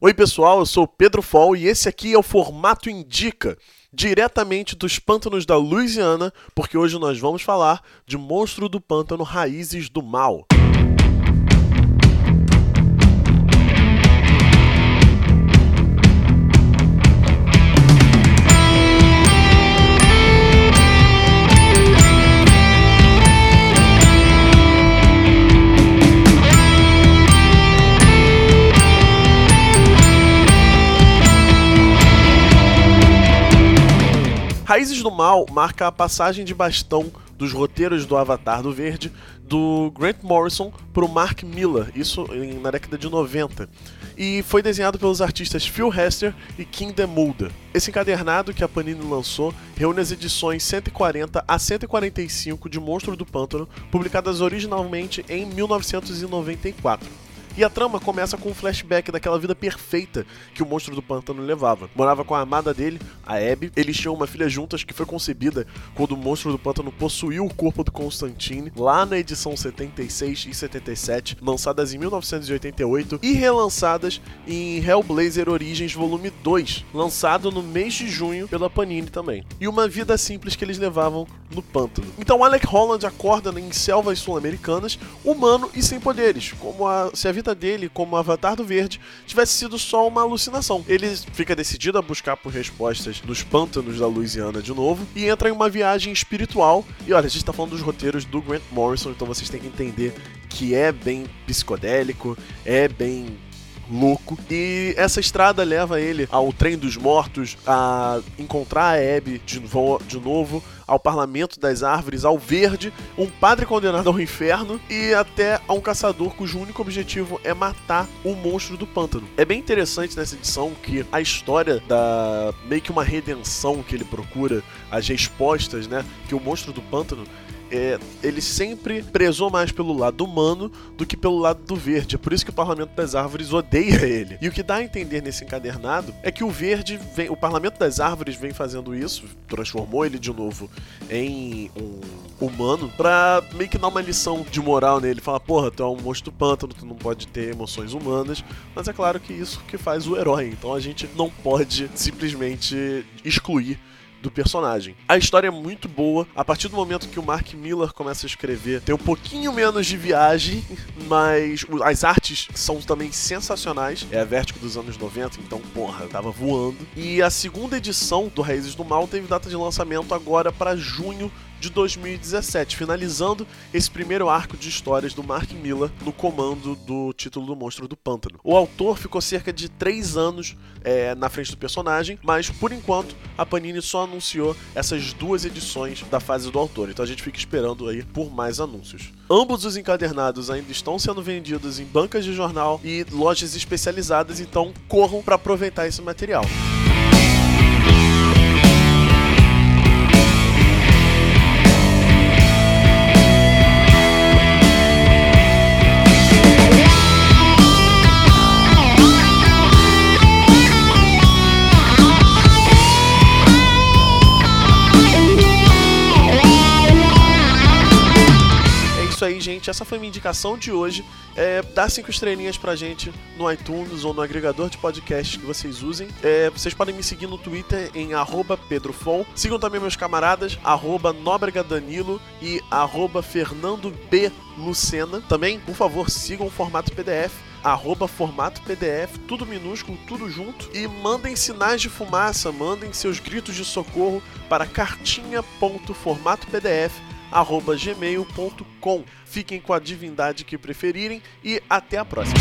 Oi, pessoal, eu sou Pedro Fall e esse aqui é o Formato Indica, diretamente dos pântanos da Louisiana, porque hoje nós vamos falar de Monstro do Pântano Raízes do Mal. Raízes do Mal marca a passagem de bastão dos roteiros do Avatar do Verde do Grant Morrison para o Mark Miller, isso na década de 90. E foi desenhado pelos artistas Phil Hester e Kim DeMulder. Esse encadernado que a Panini lançou reúne as edições 140 a 145 de Monstro do Pântano, publicadas originalmente em 1994. E a trama começa com um flashback daquela vida perfeita que o monstro do pântano levava. Morava com a amada dele, a Abby. Eles tinham uma filha juntas que foi concebida quando o monstro do pântano possuiu o corpo do Constantine, lá na edição 76 e 77, lançadas em 1988 e relançadas em Hellblazer Origins Volume 2, lançado no mês de junho pela Panini também. E uma vida simples que eles levavam no pântano. Então Alec Holland acorda em selvas sul-americanas, humano e sem poderes, como a, se a vida dele como Avatar do Verde tivesse sido só uma alucinação. Ele fica decidido a buscar por respostas nos pântanos da Louisiana de novo e entra em uma viagem espiritual. E olha, a gente tá falando dos roteiros do Grant Morrison, então vocês têm que entender que é bem psicodélico, é bem louco. E essa estrada leva ele ao trem dos mortos, a encontrar a Abby de, de novo, ao Parlamento das Árvores, ao Verde, um padre condenado ao inferno e até a um caçador cujo único objetivo é matar o monstro do pântano. É bem interessante nessa edição que a história da meio que uma redenção que ele procura, as respostas, né, que o monstro do pântano é, ele sempre prezou mais pelo lado humano do que pelo lado do verde. É por isso que o Parlamento das Árvores odeia ele. E o que dá a entender nesse encadernado é que o verde vem, o Parlamento das Árvores vem fazendo isso, transformou ele de novo em um humano pra meio que dar uma lição de moral nele, falar, porra, tu é um monstro do pântano, tu não pode ter emoções humanas, mas é claro que isso que faz o herói, então a gente não pode simplesmente excluir do personagem. A história é muito boa. A partir do momento que o Mark Miller começa a escrever, tem um pouquinho menos de viagem, mas as artes são também sensacionais. É a Vertigo dos anos 90, então, porra, tava voando. E a segunda edição do Raízes do Mal teve data de lançamento agora para junho de 2017, finalizando esse primeiro arco de histórias do Mark Miller no comando do título do Monstro do Pântano. O autor ficou cerca de três anos é, na frente do personagem, mas por enquanto a Panini só anunciou essas duas edições da fase do autor, então a gente fica esperando aí por mais anúncios. Ambos os encadernados ainda estão sendo vendidos em bancas de jornal e lojas especializadas, então corram para aproveitar esse material. Gente. Essa foi minha indicação de hoje. É, dá cinco estrelinhas pra gente no iTunes ou no agregador de podcast que vocês usem. É, vocês podem me seguir no Twitter em pedrofon. Sigam também meus camaradas, NóbregaDanilo e FernandoBLucena. Também, por favor, sigam o formato PDF arroba formato PDF, tudo minúsculo, tudo junto. E mandem sinais de fumaça, mandem seus gritos de socorro para cartinha.formatopdf gmail.com. Fiquem com a divindade que preferirem e até a próxima.